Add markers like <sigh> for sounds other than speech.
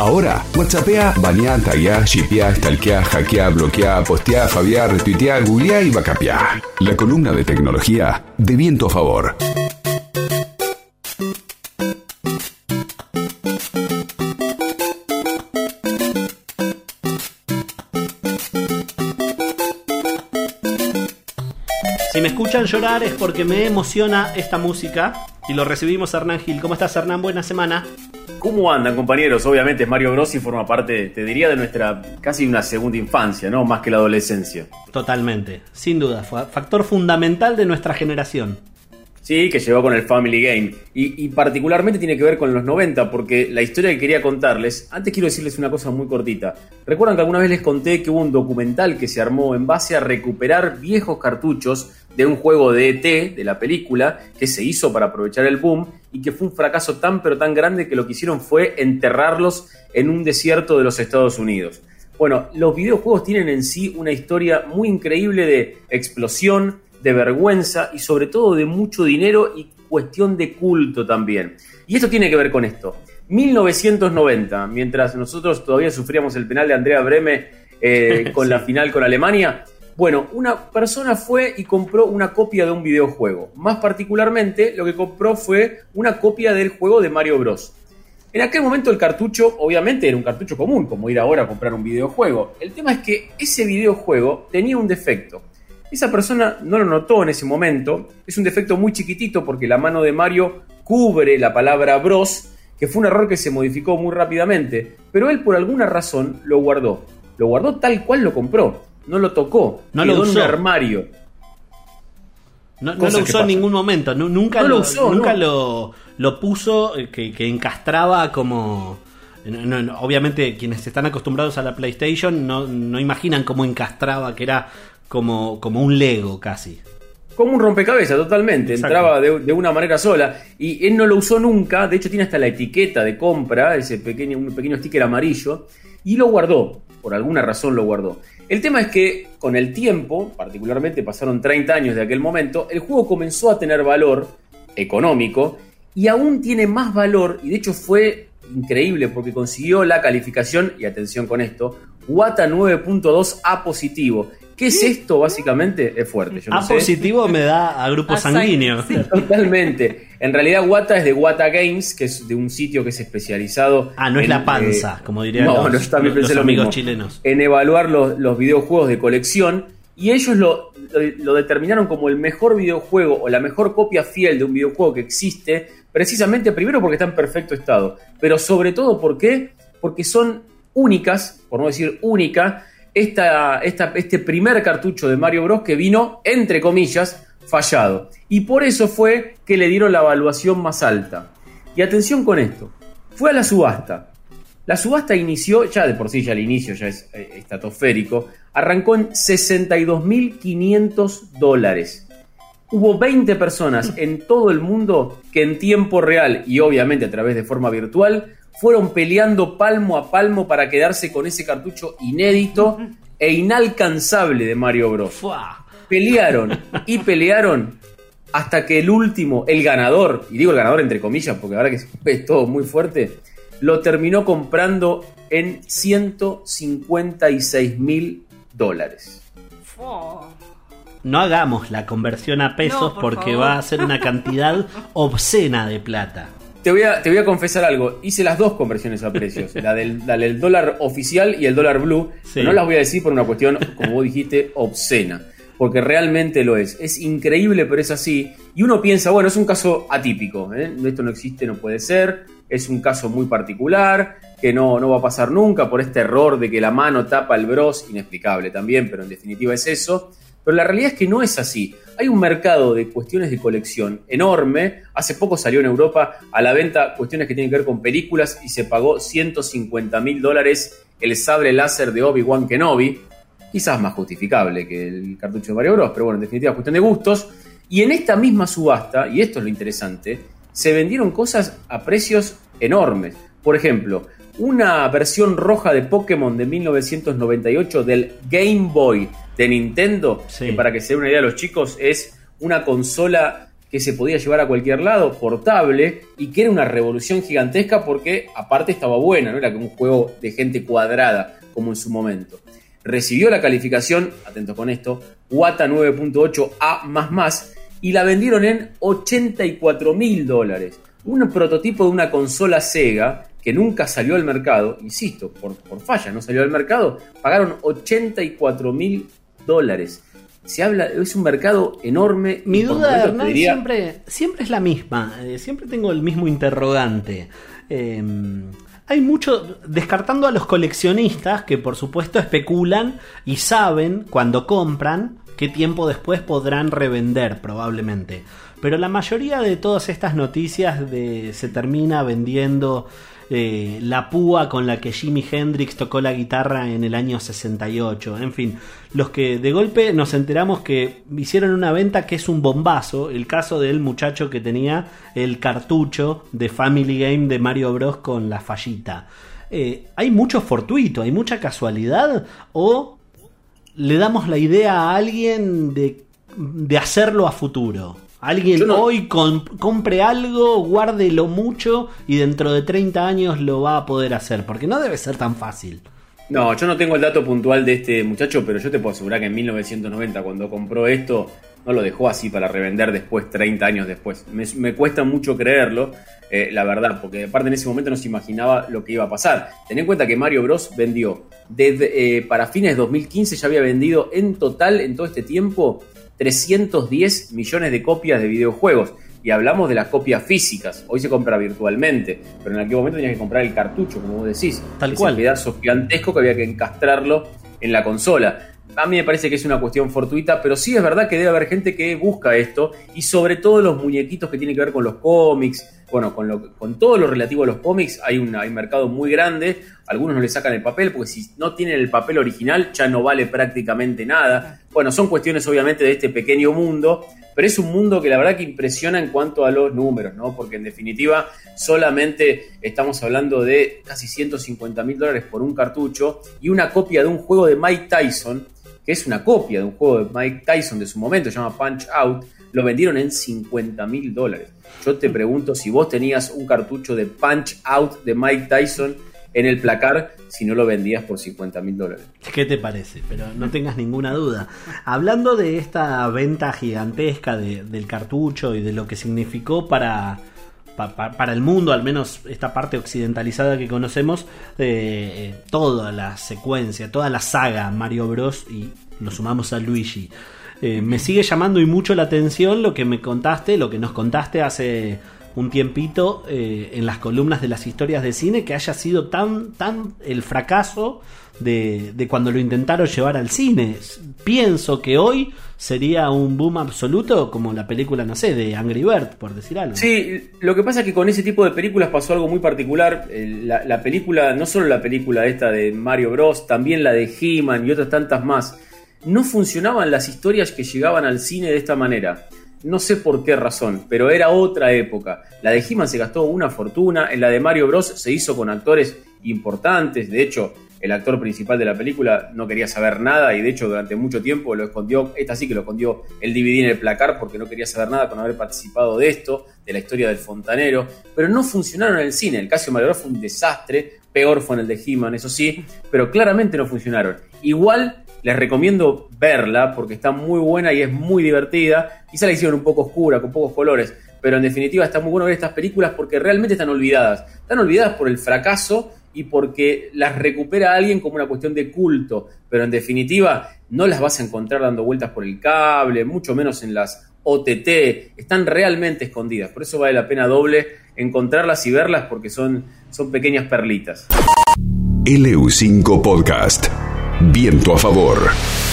Ahora, WhatsAppea, banea, taguea, shipea, stalkea, hackea, bloquea, postea, fabia, retuitea, googlea y bacapea. La columna de tecnología de viento a favor. Si me escuchan llorar es porque me emociona esta música y lo recibimos Hernán Gil. ¿Cómo estás Hernán? Buena semana. ¿Cómo andan compañeros? Obviamente Mario Bros y forma parte, te diría, de nuestra casi una segunda infancia, ¿no? Más que la adolescencia. Totalmente, sin duda, fue factor fundamental de nuestra generación. Sí, que llegó con el Family Game. Y, particularmente tiene que ver con los 90, porque la historia que quería contarles, antes quiero decirles una cosa muy cortita. Recuerdan que alguna vez les conté que hubo un documental que se armó en base a recuperar viejos cartuchos de un juego de ET, de la película, que se hizo para aprovechar el boom y que fue un fracaso tan pero tan grande que lo que hicieron fue enterrarlos en un desierto de los Estados Unidos. Bueno, los videojuegos tienen en sí una historia muy increíble de explosión, de vergüenza y sobre todo de mucho dinero y cuestión de culto también. Y esto tiene que ver con esto. 1990, mientras nosotros todavía sufríamos el penal de Andrea Breme eh, <laughs> con sí. la final con Alemania, bueno, una persona fue y compró una copia de un videojuego. Más particularmente, lo que compró fue una copia del juego de Mario Bros. En aquel momento el cartucho, obviamente, era un cartucho común, como ir ahora a comprar un videojuego. El tema es que ese videojuego tenía un defecto. Esa persona no lo notó en ese momento. Es un defecto muy chiquitito porque la mano de Mario cubre la palabra Bros, que fue un error que se modificó muy rápidamente. Pero él por alguna razón lo guardó. Lo guardó tal cual lo compró no lo tocó, no lo usó. en un armario. No, no lo usó en ningún momento, no, nunca, no lo, lo, usó, nunca no. lo, lo, puso eh, que, que, encastraba como... obviamente quienes están acostumbrados a la PlayStation no, no imaginan cómo encastraba, que era como, como un Lego casi. Como un rompecabezas, totalmente. Exacto. Entraba de, de, una manera sola. Y él no lo usó nunca. De hecho, tiene hasta la etiqueta de compra, ese pequeño, un pequeño sticker amarillo. Y lo guardó. Por alguna razón lo guardó. El tema es que con el tiempo, particularmente pasaron 30 años de aquel momento, el juego comenzó a tener valor económico y aún tiene más valor, y de hecho fue increíble porque consiguió la calificación, y atención con esto, Wata 9.2 A positivo. ¿Qué es esto básicamente? Es fuerte. Yo no a sé. positivo me da a grupo sanguíneo. Sí, <laughs> totalmente. En realidad Wata es de Wata Games, que es de un sitio que es especializado. Ah, no en, es la panza, eh, como dirían no, los, no, también los, pensé los lo amigos mismo, chilenos. En evaluar los, los videojuegos de colección. Y ellos lo, lo, lo, determinaron como el mejor videojuego o la mejor copia fiel de un videojuego que existe, precisamente primero porque está en perfecto estado, pero sobre todo ¿por qué? porque son únicas, por no decir única, este primer cartucho de Mario Bros. que vino, entre comillas, fallado. Y por eso fue que le dieron la evaluación más alta. Y atención con esto, fue a la subasta. La subasta inició, ya de por sí ya el inicio ya es eh, estratosférico, arrancó en 62.500 dólares. Hubo 20 personas en todo el mundo que en tiempo real y obviamente a través de forma virtual fueron peleando palmo a palmo para quedarse con ese cartucho inédito e inalcanzable de Mario Bros. Pelearon y pelearon hasta que el último, el ganador, y digo el ganador entre comillas porque ahora que es todo muy fuerte, lo terminó comprando en 156 mil dólares. No hagamos la conversión a pesos No, por porque favor. va a ser una cantidad <laughs> obscena de plata. Te voy, a, te voy a confesar algo. Hice las dos conversiones a precios. La del, la del dólar oficial y el dólar blue. Sí. Pero no las voy a decir por una cuestión, como vos dijiste, obscena. Porque realmente lo es. Es increíble, pero es así. Y uno piensa, bueno, es un caso atípico. ¿eh? Esto no existe, no puede ser. Es un caso muy particular, que no, no va a pasar nunca por este error de que la mano tapa el bros. Inexplicable también, pero en definitiva es eso. Pero la realidad es que no es así. Hay un mercado de cuestiones de colección enorme. Hace poco salió en Europa a la venta cuestiones que tienen que ver con películas y se pagó 150 mil dólares el sable láser de Obi-Wan Kenobi. Quizás más justificable que el cartucho de Mario Bros. Pero bueno, en definitiva, cuestión de gustos. Y en esta misma subasta, y esto es lo interesante, se vendieron cosas a precios enormes. Por ejemplo, una versión roja de Pokémon de 1998 del Game Boy de Nintendo, Sí. que para que se den una idea los chicos, es una consola que se podía llevar a cualquier lado, portable, y que era una revolución gigantesca porque aparte estaba buena, no era como un juego de gente cuadrada como en su momento. Recibió la calificación, atento con esto, Wata 9.8 A y la vendieron en 84 mil dólares. Un prototipo de una consola Sega que nunca salió al mercado, insisto, por, por falla no salió al mercado, pagaron 84 mil dólares. Se habla, es un mercado enorme. Mi duda, Hernán, siempre, siempre es la misma. Eh, siempre tengo el mismo interrogante. Em, hay mucho, descartando a los coleccionistas que por supuesto especulan y saben cuando compran qué tiempo después podrán revender probablemente. Pero la mayoría de todas estas noticias de se termina vendiendo eh, la púa con la que Jimi Hendrix tocó la guitarra en el año 68. En fin, los que de golpe nos enteramos que hicieron una venta que es un bombazo. El caso del muchacho que tenía el cartucho de Family Game de Mario Bros. con la fallita. Eh, ¿Hay mucho fortuito? ¿Hay mucha casualidad? ¿O le damos la idea a alguien de, de hacerlo a futuro? Alguien hoy compre algo, guárdelo mucho y dentro de 30 años lo va a poder hacer, porque no debe ser tan fácil. No, yo no tengo el dato puntual de este muchacho, pero yo te puedo asegurar que en 1990, cuando compró esto, no lo dejó así para revender después, 30 años después. Me, cuesta mucho creerlo, eh, la verdad, porque aparte en ese momento no se imaginaba lo que iba a pasar. Ten en cuenta que Mario Bros. vendió, desde, eh, para fines de 2015 ya había vendido en total, en todo este tiempo, 310 millones de copias de videojuegos. Y hablamos de las copias físicas. Hoy se compra virtualmente, pero en aquel momento tenías que comprar el cartucho, como vos decís. Tal cual. Ese pedazo gigantesco que había que encastrarlo en la consola. A mí me parece que es una cuestión fortuita, pero sí es verdad que debe haber gente que busca esto y sobre todo los muñequitos que tienen que ver con los cómics, bueno, con, lo, con todo lo relativo a los cómics hay un, mercado muy grande, algunos no le sacan el papel porque si no tienen el papel original ya no vale prácticamente nada. Bueno, son cuestiones obviamente de este pequeño mundo, pero es un mundo que la verdad que impresiona en cuanto a los números, ¿no? Porque en definitiva solamente estamos hablando de casi 150 mil dólares por un cartucho y una copia de un juego de Mike Tyson, que es una copia de un juego de Mike Tyson de su momento, se llama Punch Out, lo vendieron en 50 mil dólares. Yo te pregunto si vos tenías un cartucho de Punch Out de Mike Tyson en el placar si no lo vendías por 50 mil dólares. ¿Qué te parece? Pero no tengas ninguna duda. Hablando de esta venta gigantesca del cartucho y de lo que significó para, para, el mundo, al menos esta parte occidentalizada que conocemos, eh, toda la secuencia, toda la saga Mario Bros. y lo sumamos a Luigi. Eh, me sigue llamando y mucho la atención lo que me contaste, lo que nos contaste hace un tiempito eh, en las columnas de las historias de cine, que haya sido tan, tan el fracaso de, cuando lo intentaron llevar al cine. Pienso que hoy sería un boom absoluto como la película, no sé, de Angry Bird, por decir algo. Sí, lo que pasa es que con ese tipo de películas pasó algo muy particular. La, la película, no solo la película esta de Mario Bros, también la de He-Man y otras tantas más no funcionaban las historias que llegaban al cine de esta manera. No sé por qué razón, pero era otra época. La de He-Man se gastó una fortuna, en la de Mario Bros. se hizo con actores importantes, de hecho, el actor principal de la película no quería saber nada y de hecho durante mucho tiempo lo escondió, esta sí que lo escondió el DVD en el placar porque no quería saber nada con haber participado de esto, de la historia del fontanero, pero no funcionaron en el cine, el caso de Mario Bros fue un desastre, peor fue en el de He-Man, eso sí, pero claramente no funcionaron. Igual les recomiendo verla porque está muy buena y es muy divertida. Quizá la hicieron un poco oscura, con pocos colores, pero en definitiva está muy bueno ver estas películas porque realmente están olvidadas. Están olvidadas por el fracaso y porque las recupera alguien como una cuestión de culto, pero en definitiva no las vas a encontrar dando vueltas por el cable, mucho menos en las OTT, están realmente escondidas, por eso vale la pena doble encontrarlas y verlas porque son, son pequeñas perlitas. LU5 Podcast. Viento a favor.